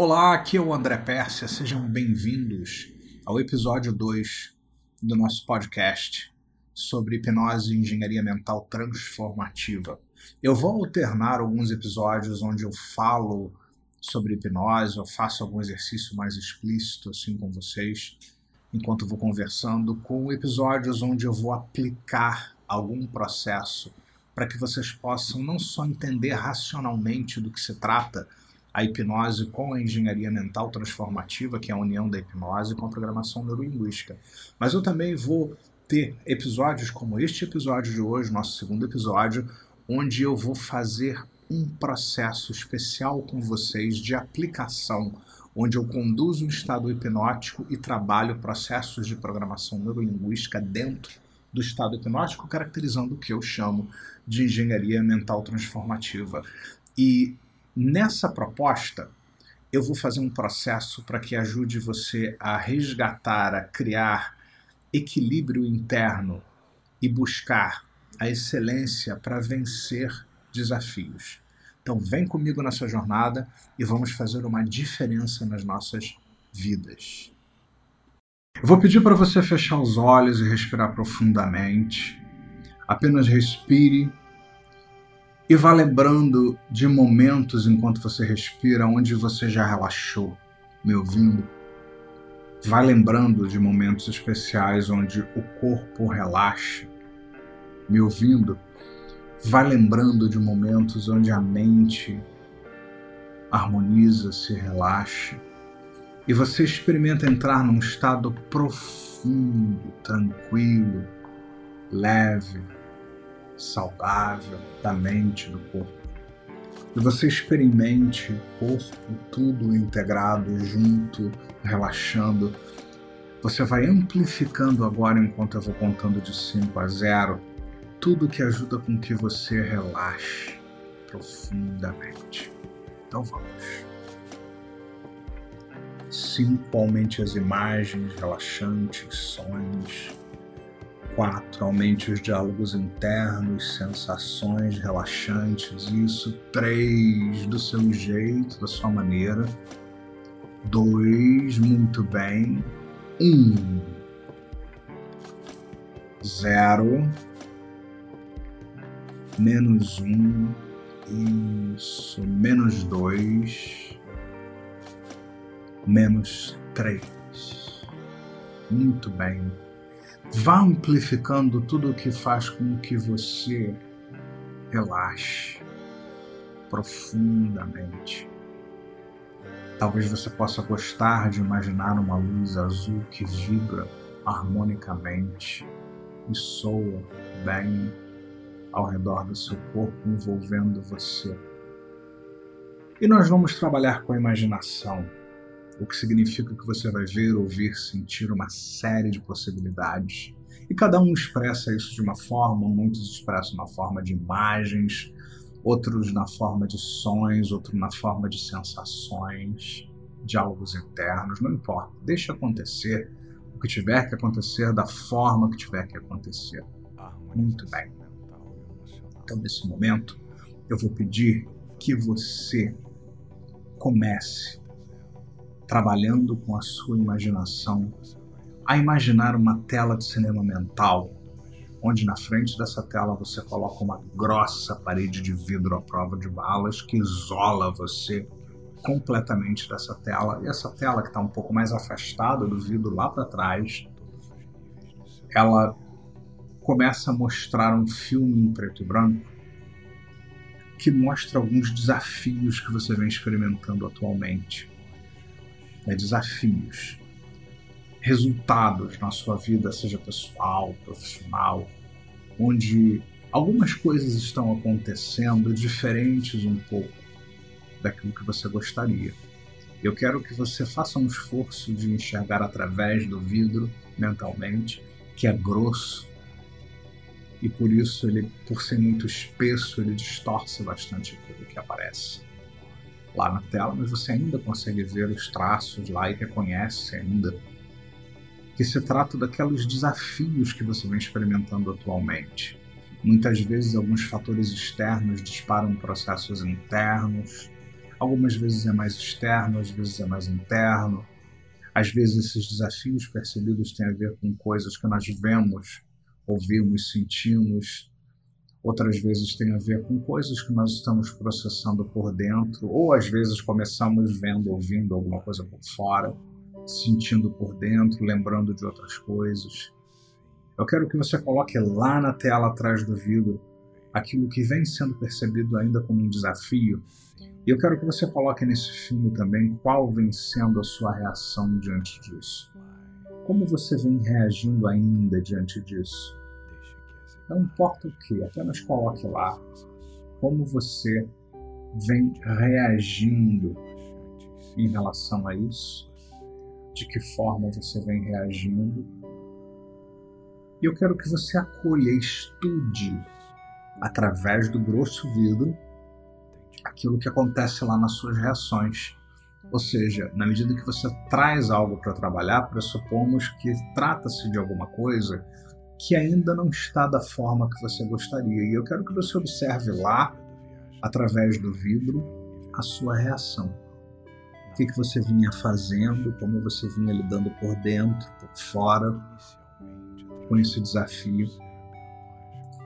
Olá, aqui é o André Pérsia, sejam bem-vindos ao episódio 2 do nosso podcast sobre hipnose e engenharia mental transformativa. Eu vou alternar alguns episódios onde eu falo sobre hipnose, eu faço algum exercício mais explícito assim com vocês, enquanto vou conversando, com episódios onde eu vou aplicar algum processo para que vocês possam não só entender racionalmente do que se trata, a hipnose com a engenharia mental transformativa, que é a união da hipnose com a programação neurolinguística. Mas eu também vou ter episódios como este episódio de hoje, nosso segundo episódio, onde eu vou fazer um processo especial com vocês de aplicação, onde eu conduzo um estado hipnótico e trabalho processos de programação neurolinguística dentro do estado hipnótico, caracterizando o que eu chamo de engenharia mental transformativa. E Nessa proposta, eu vou fazer um processo para que ajude você a resgatar, a criar equilíbrio interno e buscar a excelência para vencer desafios. Então, vem comigo nessa jornada e vamos fazer uma diferença nas nossas vidas. Eu vou pedir para você fechar os olhos e respirar profundamente. Apenas respire e vá lembrando de momentos enquanto você respira onde você já relaxou, me ouvindo. Vá lembrando de momentos especiais onde o corpo relaxa, me ouvindo. Vá lembrando de momentos onde a mente harmoniza, se relaxa. E você experimenta entrar num estado profundo, tranquilo, leve, saudável da mente, do corpo. E você experimente corpo tudo integrado, junto, relaxando. Você vai amplificando agora, enquanto eu vou contando de 5 a 0, tudo que ajuda com que você relaxe profundamente. Então vamos. 5. Aumente as imagens relaxantes, sons 4. Aumente os diálogos internos, sensações relaxantes, isso. 3. Do seu jeito, da sua maneira. 2. Muito bem. 1. Um. 0. Menos 1. Um. Isso. Menos 2. Menos 3. Muito bem Vá amplificando tudo o que faz com que você relaxe profundamente. Talvez você possa gostar de imaginar uma luz azul que vibra harmonicamente e soa bem ao redor do seu corpo, envolvendo você. E nós vamos trabalhar com a imaginação o que significa que você vai ver, ouvir, sentir uma série de possibilidades. E cada um expressa isso de uma forma, muitos expressam na forma de imagens, outros na forma de sons, outros na forma de sensações, diálogos internos, não importa. Deixa acontecer o que tiver que acontecer da forma que tiver que acontecer. Muito bem. Então, nesse momento, eu vou pedir que você comece trabalhando com a sua imaginação, a imaginar uma tela de cinema mental, onde na frente dessa tela você coloca uma grossa parede de vidro à prova de balas que isola você completamente dessa tela. E essa tela que está um pouco mais afastada do vidro lá para trás, ela começa a mostrar um filme em preto e branco que mostra alguns desafios que você vem experimentando atualmente né, desafios, resultados na sua vida, seja pessoal, profissional, onde algumas coisas estão acontecendo diferentes um pouco daquilo que você gostaria. Eu quero que você faça um esforço de enxergar através do vidro mentalmente, que é grosso, e por isso ele, por ser muito espesso, ele distorce bastante aquilo que aparece lá na tela, mas você ainda consegue ver os traços lá e reconhece ainda que se trata daqueles desafios que você vem experimentando atualmente. Muitas vezes, alguns fatores externos disparam processos internos, Algumas vezes é mais externo, às vezes é mais interno. Às vezes esses desafios percebidos têm a ver com coisas que nós vemos, ouvimos, sentimos. Outras vezes tem a ver com coisas que nós estamos processando por dentro, ou às vezes começamos vendo, ouvindo alguma coisa por fora, sentindo por dentro, lembrando de outras coisas. Eu quero que você coloque lá na tela atrás do vidro aquilo que vem sendo percebido ainda como um desafio. E eu quero que você coloque nesse filme também qual vem sendo a sua reação diante disso. Como você vem reagindo ainda diante disso? Não importa o que, apenas coloque lá como você vem reagindo em relação a isso, de que forma você vem reagindo. E eu quero que você acolha, estude através do grosso vidro aquilo que acontece lá nas suas reações. Ou seja, na medida que você traz algo para trabalhar, pressupomos que trata-se de alguma coisa que ainda não está da forma que você gostaria. E eu quero que você observe lá, através do vidro, a sua reação. O que, que você vinha fazendo, como você vinha lidando por dentro, por fora, com esse desafio.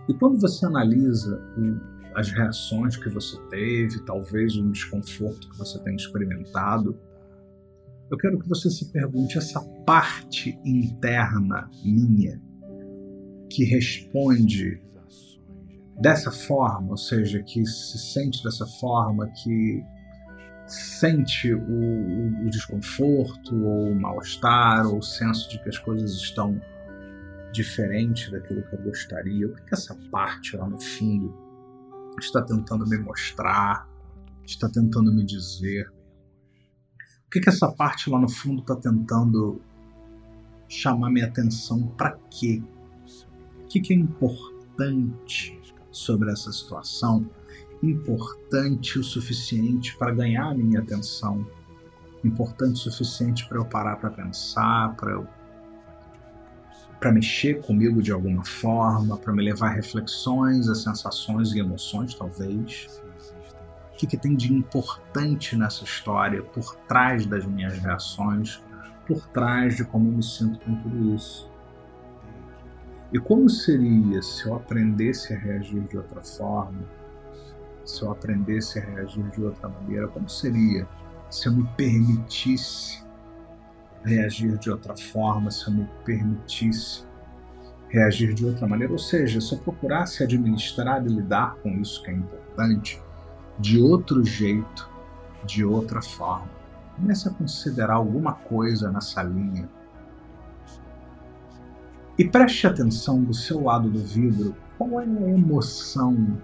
E quando você analisa o, as reações que você teve, talvez um desconforto que você tenha experimentado, eu quero que você se pergunte essa parte interna minha que responde dessa forma, ou seja, que se sente dessa forma, que sente o, o, desconforto ou o mal-estar ou o senso de que as coisas estão diferente daquilo que eu gostaria? O que, que essa parte lá no fundo está tentando me mostrar, está tentando me dizer? O que, que essa parte lá no fundo está tentando chamar minha atenção para quê? Que, que é importante sobre essa situação? Importante o suficiente para ganhar a minha atenção? Importante o suficiente para eu parar para pensar, para eu para mexer comigo de alguma forma, para me levar a reflexões, a sensações e emoções, talvez. O que, que tem de importante nessa história, por trás das minhas reações, por trás de como eu me sinto com tudo isso? E como seria se eu aprendesse a reagir de outra forma? Se eu aprendesse a reagir de outra maneira, como seria se eu me permitisse reagir de outra forma, se eu me permitisse reagir de outra maneira, ou seja, se eu procurasse administrar e lidar com isso que é importante de outro jeito, de outra forma. Comece a considerar alguma coisa nessa linha. E preste atenção do seu lado do vidro, qual é a emoção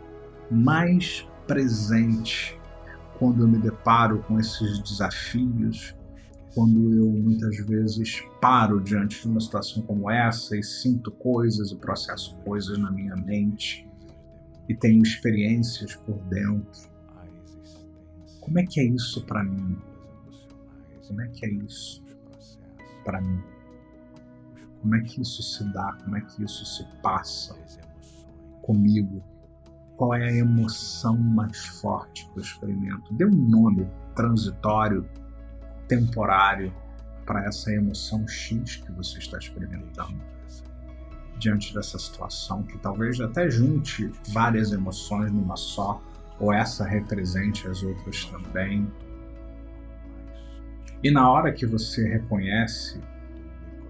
mais presente quando eu me deparo com esses desafios, quando eu muitas vezes paro diante de uma situação como essa e sinto coisas e processo coisas na minha mente e tenho experiências por dentro. Como é que é isso para mim? Como é que é isso para mim? Como é que isso se dá? Como é que isso se passa comigo? Qual é a emoção mais forte que eu experimento? Dê um nome transitório temporário para essa emoção X que você está experimentando diante dessa situação, que talvez até junte várias emoções numa só, ou essa represente as outras também. E na hora que você reconhece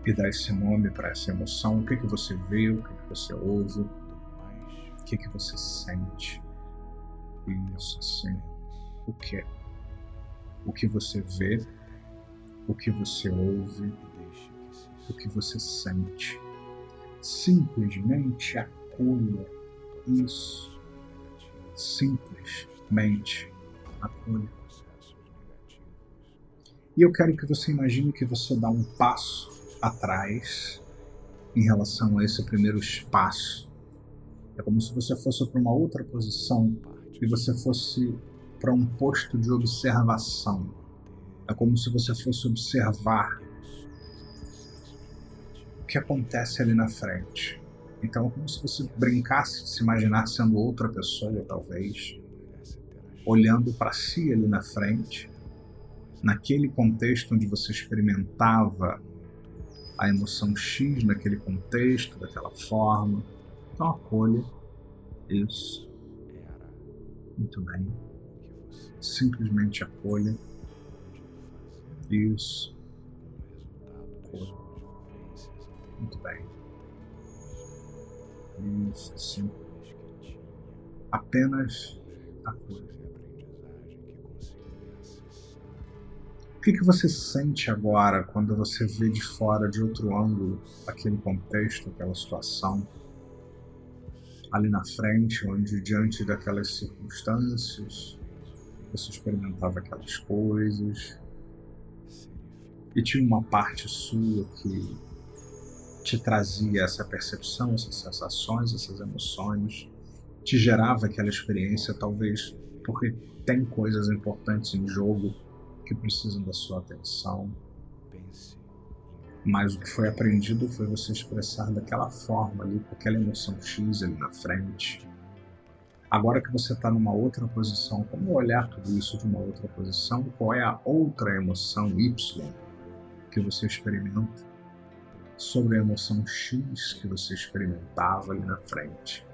e dá esse nome para essa emoção, o que, que você vê, o que, que você ouve, o que, que você sente. Isso, assim. O que? O que você vê o que você ouve, o que você sente. Simplesmente acolha isso. Simplesmente acolha. E eu quero que você imagine que você dá um passo atrás em relação a esse primeiro espaço. É como se você fosse para uma outra posição e você fosse para um posto de observação é como se você fosse observar o que acontece ali na frente. Então é como se você brincasse de se imaginar sendo outra pessoa, talvez. olhando para si ali na frente, naquele contexto onde você experimentava a emoção X naquele contexto, daquela forma. Então acolha isso. Muito bem. Simplesmente acolha. Isso. Muito bem. Isso, sim. Apenas acolha. Que, que você sente agora quando você vê de fora, de outro ângulo, aquele contexto, aquela situação? Ali na frente, onde diante daquelas circunstâncias, você experimentava aquelas coisas? E tinha uma parte sua que te trazia essa percepção, essas sensações, essas emoções, te gerava aquela experiência, talvez porque tem coisas importantes em jogo que precisam da sua atenção. Mas o que foi aprendido foi você expressar daquela forma ali, com aquela emoção X ali na frente. Agora que você está numa outra posição, como olhar tudo isso de uma outra posição? Qual é a outra emoção Y que você experimenta sobre a emoção X que você experimentava ali na frente?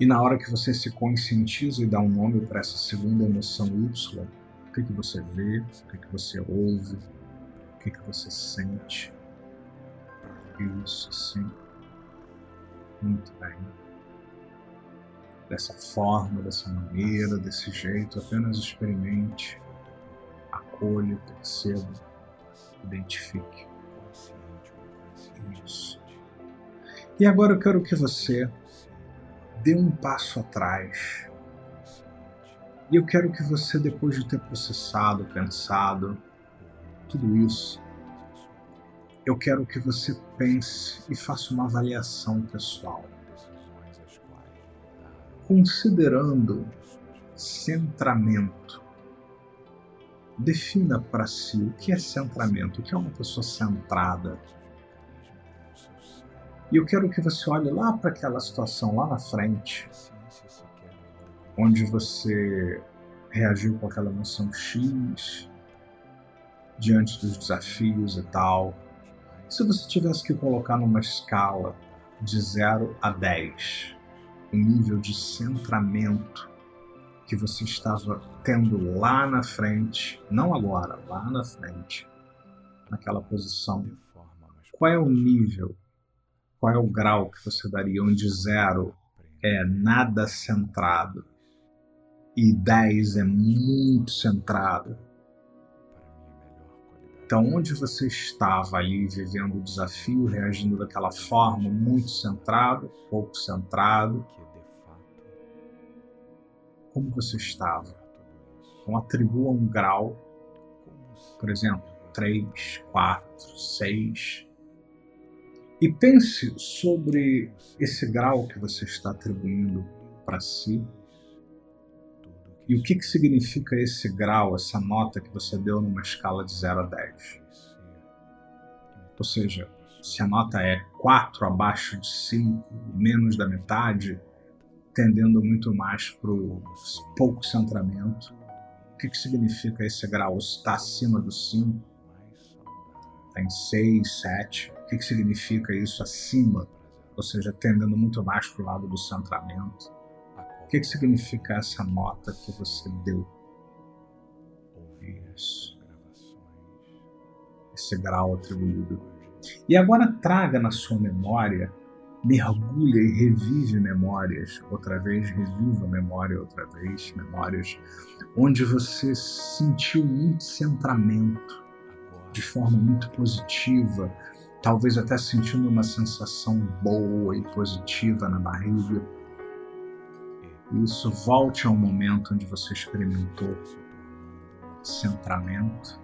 E na hora que você se conscientiza e dá um nome para essa segunda emoção Y, o que, que você vê, o que, que você ouve, o que, que você sente. Isso, sim. Muito bem. Dessa forma, dessa maneira, desse jeito, apenas experimente, acolha, perceba, identifique. Isso. E agora eu quero que você dê um passo atrás. E eu quero que você, depois de ter processado, pensado tudo isso, eu quero que você pense e faça uma avaliação pessoal. Considerando centramento, defina para si o que é centramento, o que é uma pessoa centrada e eu quero que você olhe lá para aquela situação lá na frente, onde você reagiu com aquela emoção X diante dos desafios e tal. Se você tivesse que colocar numa escala de 0 a 10, o nível de centramento que você estava tendo lá na frente, não agora, lá na frente, naquela posição, qual é o nível qual é o grau que você daria? Onde zero é nada centrado e 10 é muito centrado. Então, onde você estava ali vivendo o desafio, reagindo daquela forma, muito centrado, pouco centrado? Como você estava? Então, atribua um grau, por exemplo, 3, 4, 6, e pense sobre esse grau que você está atribuindo para si e o que, que significa esse grau, essa nota que você deu numa escala de 0 a 10. Ou seja, se a nota é 4 abaixo de 5, menos da metade, tendendo muito mais para o pouco centramento, o que, que significa esse grau? Está acima do 5? Está em 6, 7? O que, que significa isso acima? Ou seja, tendendo muito mais para o lado do centramento. O que, que significa essa nota que você deu? Isso. Esse grau atribuído. E agora traga na sua memória, mergulha e revive memórias, outra vez, reviva memória outra vez, memórias onde você sentiu muito centramento de forma muito positiva, talvez até sentindo uma sensação boa e positiva na barriga. Isso volte ao momento onde você experimentou centramento.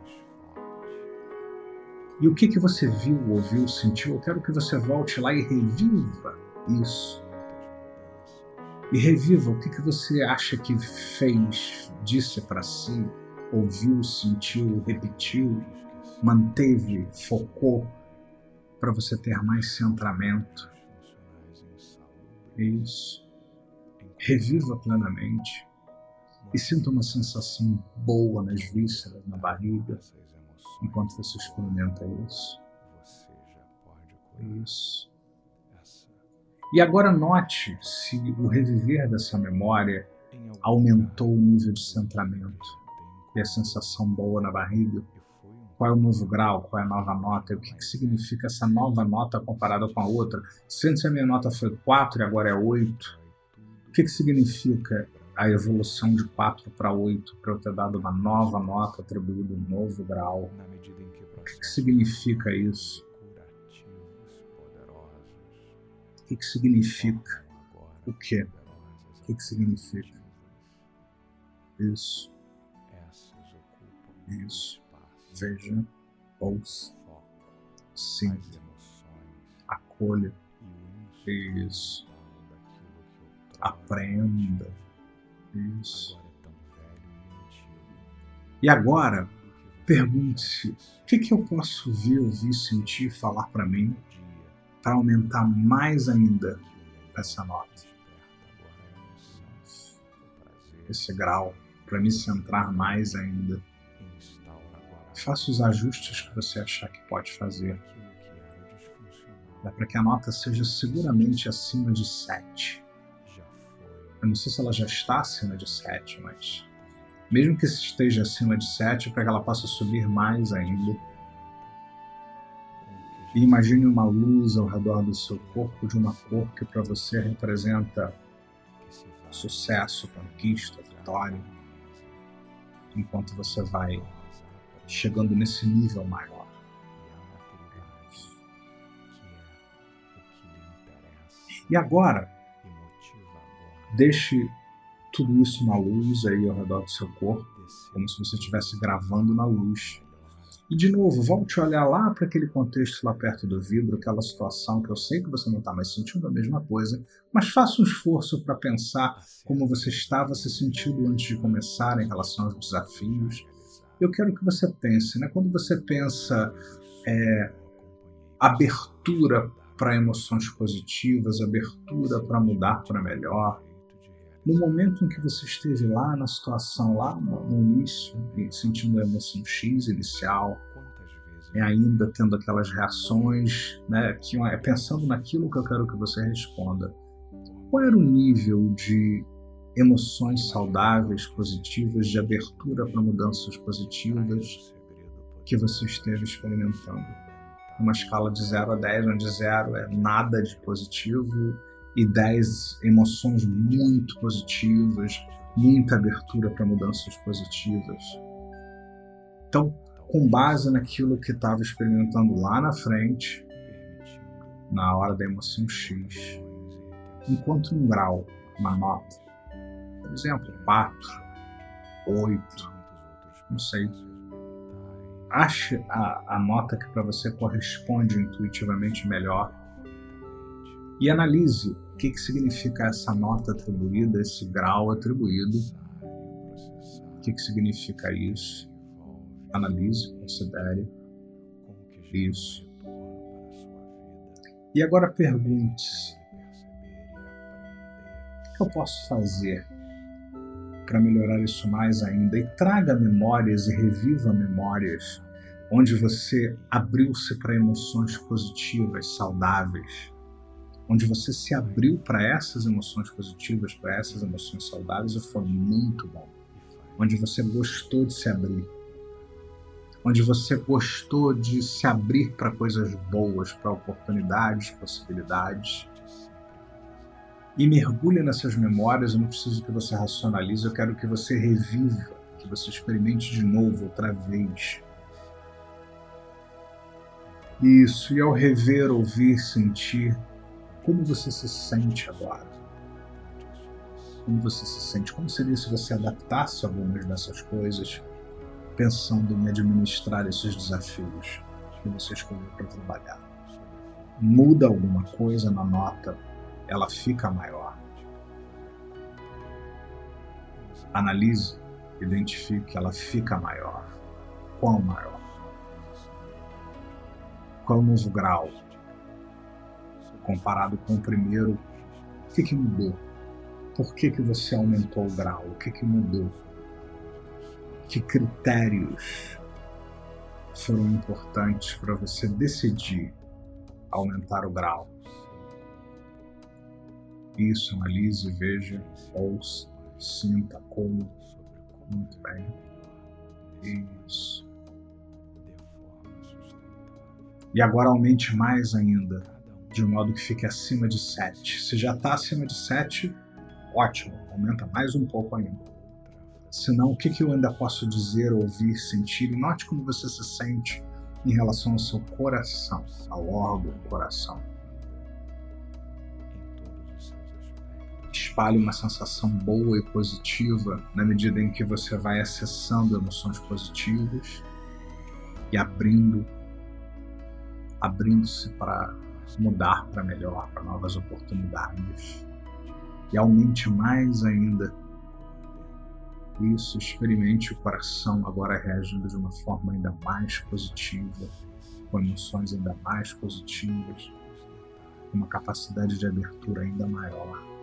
E o que, que você viu, ouviu, sentiu? Eu quero que você volte lá e reviva isso. E reviva o que, que você acha que fez, disse para si, ouviu, sentiu, repetiu, manteve, focou para você ter mais centramento. Isso. reviva plenamente e sinta uma sensação boa nas vísceras, na barriga, enquanto você experimenta isso. Isso. E agora note se o reviver dessa memória aumentou o nível de centramento e a sensação boa na barriga. Qual é o novo grau? Qual é a nova nota? O que, que significa essa nova nota comparada com a outra? Se antes a minha nota foi 4 e agora é 8, o que, que significa a evolução de 4 para 8 para eu ter dado uma nova nota, atribuído um novo grau? O que, que significa isso? O que, que significa? O que? O que, que significa? Isso. Isso. Veja, ouça, sinta, acolha. Isso. Aprenda. Isso. E agora, pergunte-se: o que, que eu posso ver, ouvir, sentir, falar para mim para aumentar mais ainda essa nota? Esse grau, para me centrar mais ainda. Faça os ajustes que você achar que pode fazer. É para que a nota seja seguramente acima de 7. Eu não sei se ela já está acima de 7, mas mesmo que esteja acima de 7, para que ela possa subir mais ainda. E imagine uma luz ao redor do seu corpo de uma cor que para você representa sucesso, conquista, vitória. Enquanto você vai chegando nesse nível maior. E agora, Deixe tudo isso na luz aí ao redor do seu corpo, como se você estivesse gravando na luz. E de novo, volte a olhar lá para aquele contexto lá perto do vidro, aquela situação que eu sei que você não está mais sentindo a mesma coisa, mas faça um esforço para pensar como você estava se sentindo antes de começar em relação aos desafios. Eu quero que você pense, né? Quando você pensa é, abertura para emoções positivas, abertura para mudar para melhor, no momento em que você esteve lá na situação, lá no, no início, sentindo a emoção X inicial, e ainda tendo aquelas reações, né, que é pensando naquilo que eu quero que você responda. Qual era o nível de emoções saudáveis, positivas, de abertura para mudanças positivas que você esteve experimentando? Uma escala de 0 a 10, onde 0 é nada de positivo e 10 emoções muito positivas, muita abertura para mudanças positivas. Então, com base naquilo que estava experimentando lá na frente, na hora da emoção X, enquanto um grau, uma nota, por exemplo, 4, 8, não sei, ache a, a nota que para você corresponde intuitivamente melhor e analise o que, que significa essa nota atribuída, esse grau atribuído? O que, que significa isso? Analise, considere isso. E agora pergunte-se: o que eu posso fazer para melhorar isso mais ainda? E traga memórias e reviva memórias onde você abriu-se para emoções positivas, saudáveis onde você se abriu para essas emoções positivas, para essas emoções saudáveis, e foi muito bom. Onde você gostou de se abrir. Onde você gostou de se abrir para coisas boas, para oportunidades, possibilidades. E mergulhe nessas memórias. Eu não preciso que você racionalize, eu quero que você reviva, que você experimente de novo, outra vez. Isso, e ao rever, ouvir, sentir, como você se sente agora? Como você se sente? Como seria se você adaptasse algumas dessas coisas, pensando em administrar esses desafios que você escolheu para trabalhar? Muda alguma coisa na nota, ela fica maior. Analise, identifique, ela fica maior. Qual maior? Qual o novo grau? comparado com o primeiro, o que, que mudou? Por que, que você aumentou o grau? O que, que mudou? Que critérios foram importantes para você decidir aumentar o grau? Isso, analise, veja, ouça, sinta como. Muito bem. Isso. E agora aumente mais ainda, de modo que fique acima de 7. Se já está acima de 7, ótimo, aumenta mais um pouco ainda. Senão, o que, que eu ainda posso dizer, ouvir, sentir? Note como você se sente em relação ao seu coração, ao órgão coração. Espalhe uma sensação boa e positiva na medida em que você vai acessando emoções positivas e abrindo abrindo-se para mudar para melhor, para novas oportunidades. E aumente mais ainda isso, experimente o coração agora reagindo de uma forma ainda mais positiva, com emoções ainda mais positivas, com uma capacidade de abertura ainda maior.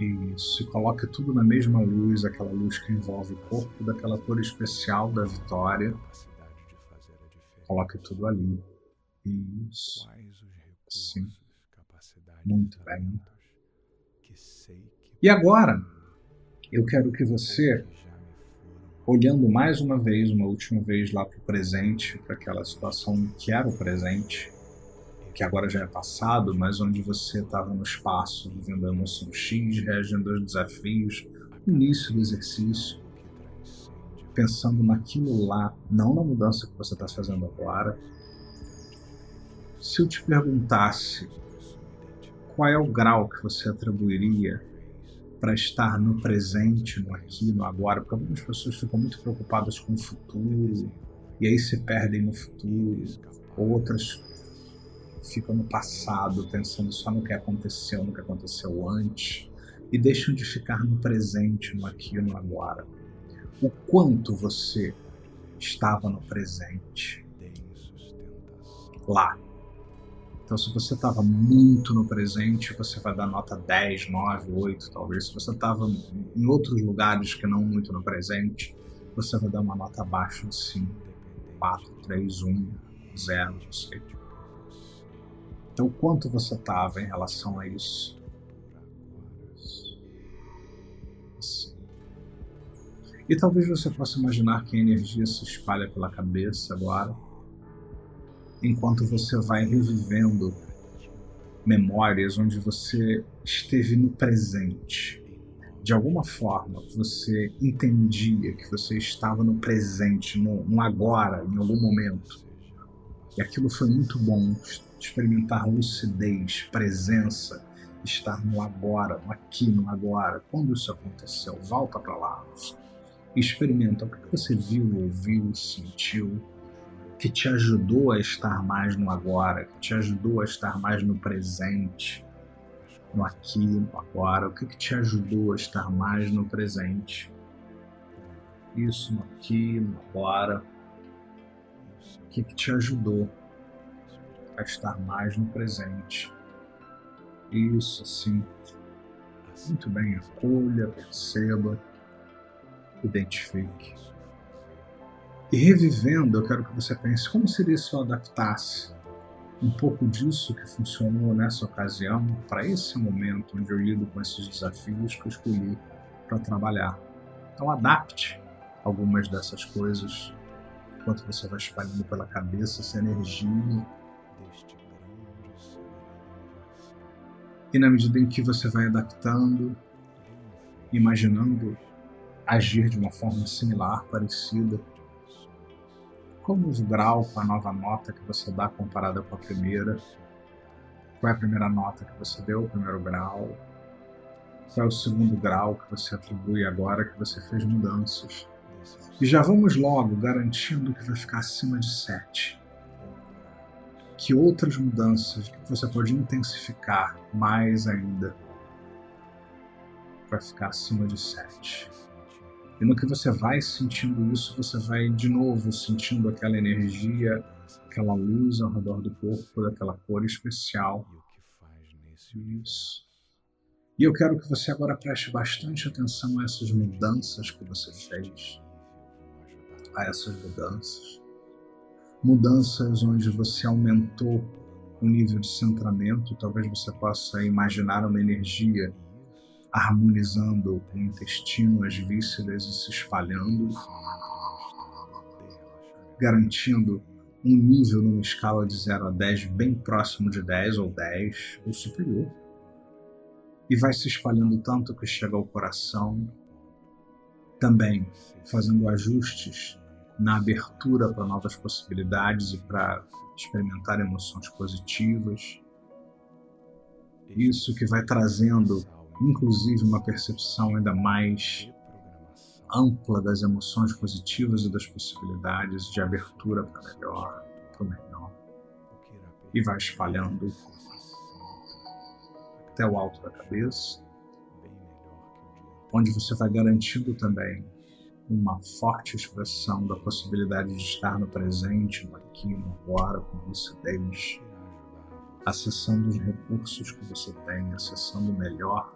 E coloque tudo na mesma luz, aquela luz que envolve o corpo daquela cor especial da vitória, Coloque tudo ali. Isso. Sim. Muito bem. E agora, eu quero que você, olhando mais uma vez, uma última vez lá para o presente, para aquela situação que era o presente, que agora já é passado, mas onde você estava no espaço, vivendo a emoção X, reagindo aos desafios, início do exercício, pensando naquilo lá, não na mudança que você está fazendo agora. Se eu te perguntasse qual é o grau que você atribuiria para estar no presente, no aqui, no agora, porque algumas pessoas ficam muito preocupadas com o futuro e aí se perdem no futuro, outras ficam no passado, pensando só no que aconteceu, no que aconteceu antes, e deixam de ficar no presente, no aqui e no agora o quanto você estava no presente. Lá. Então, se você estava muito no presente, você vai dar nota 10, 9, 8, talvez. Se você estava em outros lugares que não muito no presente, você vai dar uma nota abaixo de 5, 4, 3, 1, 0, não sei. Então, quanto você estava em relação a isso? E talvez você possa imaginar que a energia se espalha pela cabeça agora, enquanto você vai revivendo memórias onde você esteve no presente. De alguma forma, você entendia que você estava no presente, no, no agora, em algum momento. E aquilo foi muito bom, experimentar lucidez, presença, estar no agora, no aqui, no agora. Quando isso aconteceu, volta para lá experimenta o que você viu, ouviu, sentiu, que te ajudou a estar mais no agora, que te ajudou a estar mais no presente, no aqui, no agora, o que, que te ajudou a estar mais no presente. Isso, no aqui, no agora. O que, que te ajudou a estar mais no presente. Isso, assim. Muito bem, acolha, perceba identifique. E revivendo, eu quero que você pense como seria se eu adaptasse um pouco disso que funcionou nessa ocasião para esse momento onde eu lido com esses desafios que eu escolhi para trabalhar. Então, adapte algumas dessas coisas enquanto você vai espalhando pela cabeça essa energia. E na medida em que você vai adaptando, imaginando agir de uma forma similar, parecida. Qual o grau com a nova nota que você dá comparada com a primeira? Qual é a primeira nota que você deu, o primeiro grau? Qual é o segundo grau que você atribui agora que você fez mudanças? E já vamos logo garantindo que vai ficar acima de 7. Que outras mudanças que você pode intensificar mais ainda para ficar acima de 7. E no que você vai sentindo isso, você vai de novo sentindo aquela energia, aquela luz ao redor do corpo, daquela cor especial. Isso. E eu quero que você agora preste bastante atenção a essas mudanças que você fez, a essas mudanças. Mudanças onde você aumentou o nível de centramento, talvez você possa imaginar uma energia harmonizando o intestino, as vísceras e se espalhando, garantindo um nível numa escala de 0 a 10 bem próximo de 10 ou 10 ou superior. E vai se espalhando tanto que chega ao coração, também fazendo ajustes na abertura para novas possibilidades e para experimentar emoções positivas. Isso que vai trazendo, inclusive, uma percepção ainda mais ampla das emoções positivas e das possibilidades de abertura para melhor, para melhor. E vai espalhando até o alto da cabeça, onde você vai garantindo também uma forte expressão da possibilidade de estar no presente, no aqui, no agora, com lucidez, acessando os recursos que você tem, acessando o melhor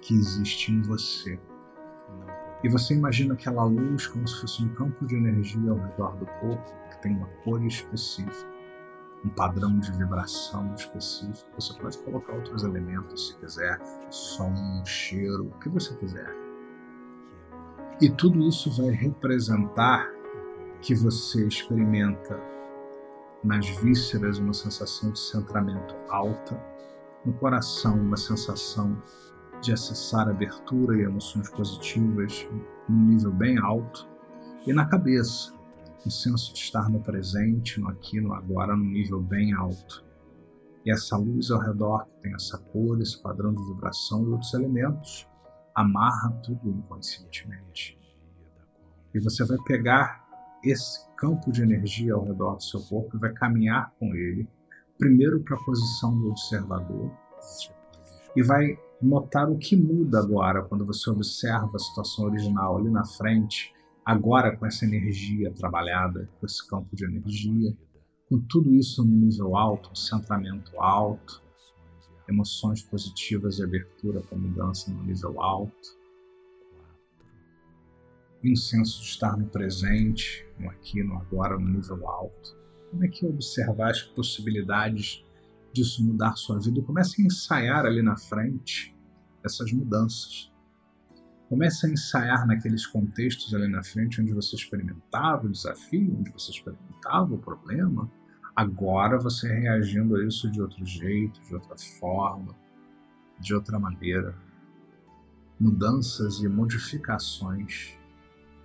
que existe em você e você imagina aquela luz como se fosse um campo de energia ao redor do corpo que tem uma cor específica, um padrão de vibração específico. Você pode colocar outros elementos se quiser, som, cheiro, o que você quiser. E tudo isso vai representar que você experimenta nas vísceras uma sensação de centramento alta, no coração uma sensação de acessar abertura e emoções positivas num nível bem alto, e na cabeça, o senso de estar no presente, no aqui, no agora, num nível bem alto. E essa luz ao redor, que tem essa cor, esse padrão de vibração e outros elementos, amarra tudo inconscientemente. E você vai pegar esse campo de energia ao redor do seu corpo e vai caminhar com ele, primeiro para a posição do observador, e vai notar o que muda agora quando você observa a situação original ali na frente, agora com essa energia trabalhada, com esse campo de energia, com tudo isso no nível alto, um centramento alto, emoções positivas e abertura para mudança no nível alto, e um senso de estar no presente, no aqui, no agora, no nível alto. Como é que observar as possibilidades disso mudar sua vida? Comece a ensaiar ali na frente essas mudanças. Comece a ensaiar naqueles contextos ali na frente onde você experimentava o desafio, onde você experimentava o problema. Agora você reagindo a isso de outro jeito, de outra forma, de outra maneira. Mudanças e modificações.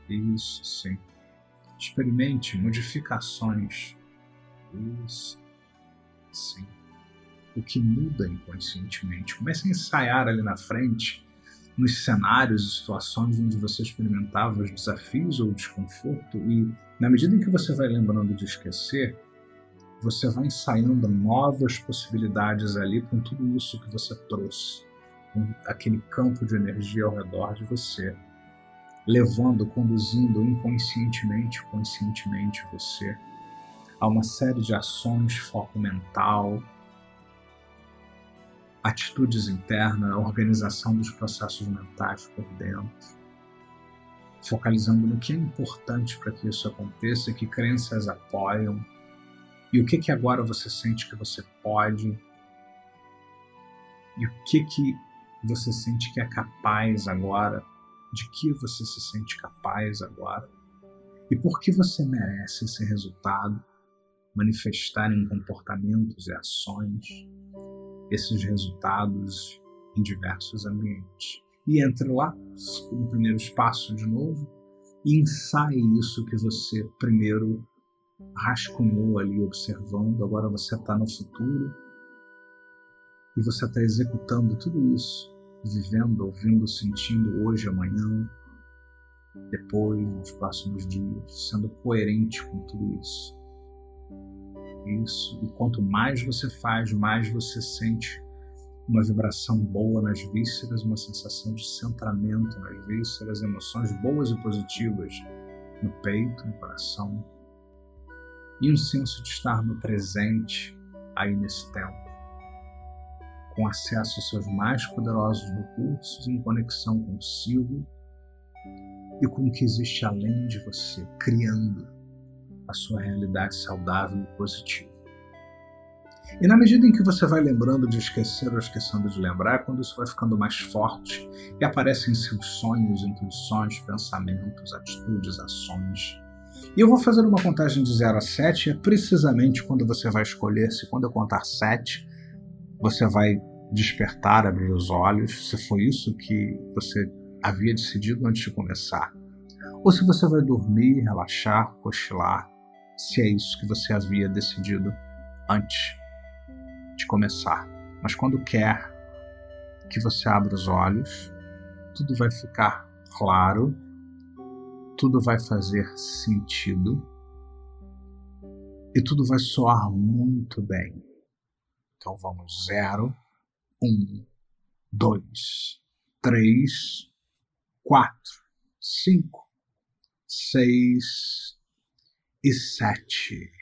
Isso, sim. Experimente modificações. Isso, sim o que muda inconscientemente. Comece a ensaiar ali na frente, nos cenários e situações onde você experimentava os desafios ou o desconforto, e na medida em que você vai lembrando de esquecer, você vai ensaiando novas possibilidades ali com tudo isso que você trouxe, com aquele campo de energia ao redor de você, levando, conduzindo inconscientemente, conscientemente você a uma série de ações, foco mental, atitudes internas, organização dos processos mentais por dentro, focalizando no que é importante para que isso aconteça, que crenças apoiam e o que que agora você sente que você pode? E o que que você sente que é capaz agora, de que você se sente capaz agora? E por que você merece esse resultado? Manifestar em comportamentos e ações esses resultados em diversos ambientes. E entre lá, no primeiro espaço de novo, e ensaie isso que você primeiro rascunhou ali observando, agora você está no futuro e você está executando tudo isso, vivendo, ouvindo, sentindo hoje, amanhã, depois, nos próximos dias, sendo coerente com tudo isso isso. E quanto mais você faz, mais você sente uma vibração boa nas vísceras, uma sensação de centramento nas vísceras, emoções boas e positivas no peito, no coração. E um senso de estar no presente aí nesse tempo. com acesso aos seus mais poderosos recursos, em conexão consigo e com o que existe além de você, criando a sua realidade saudável e positiva. E na medida em que você vai lembrando de esquecer ou esquecendo de lembrar, quando isso vai ficando mais forte e aparecem seus sonhos, intuições, pensamentos, atitudes, ações. E eu vou fazer uma contagem de 0 a 7, é precisamente quando você vai escolher se quando eu contar 7, você vai despertar, abrir os olhos, se foi isso que você havia decidido antes de começar. Ou se você vai dormir, relaxar, cochilar, se é isso que você havia decidido antes de começar. Mas quando quer que você abra os olhos, tudo vai ficar claro, tudo vai fazer sentido e tudo vai soar muito bem. Então vamos zero, um, dois, três, quatro, cinco, seis e sete.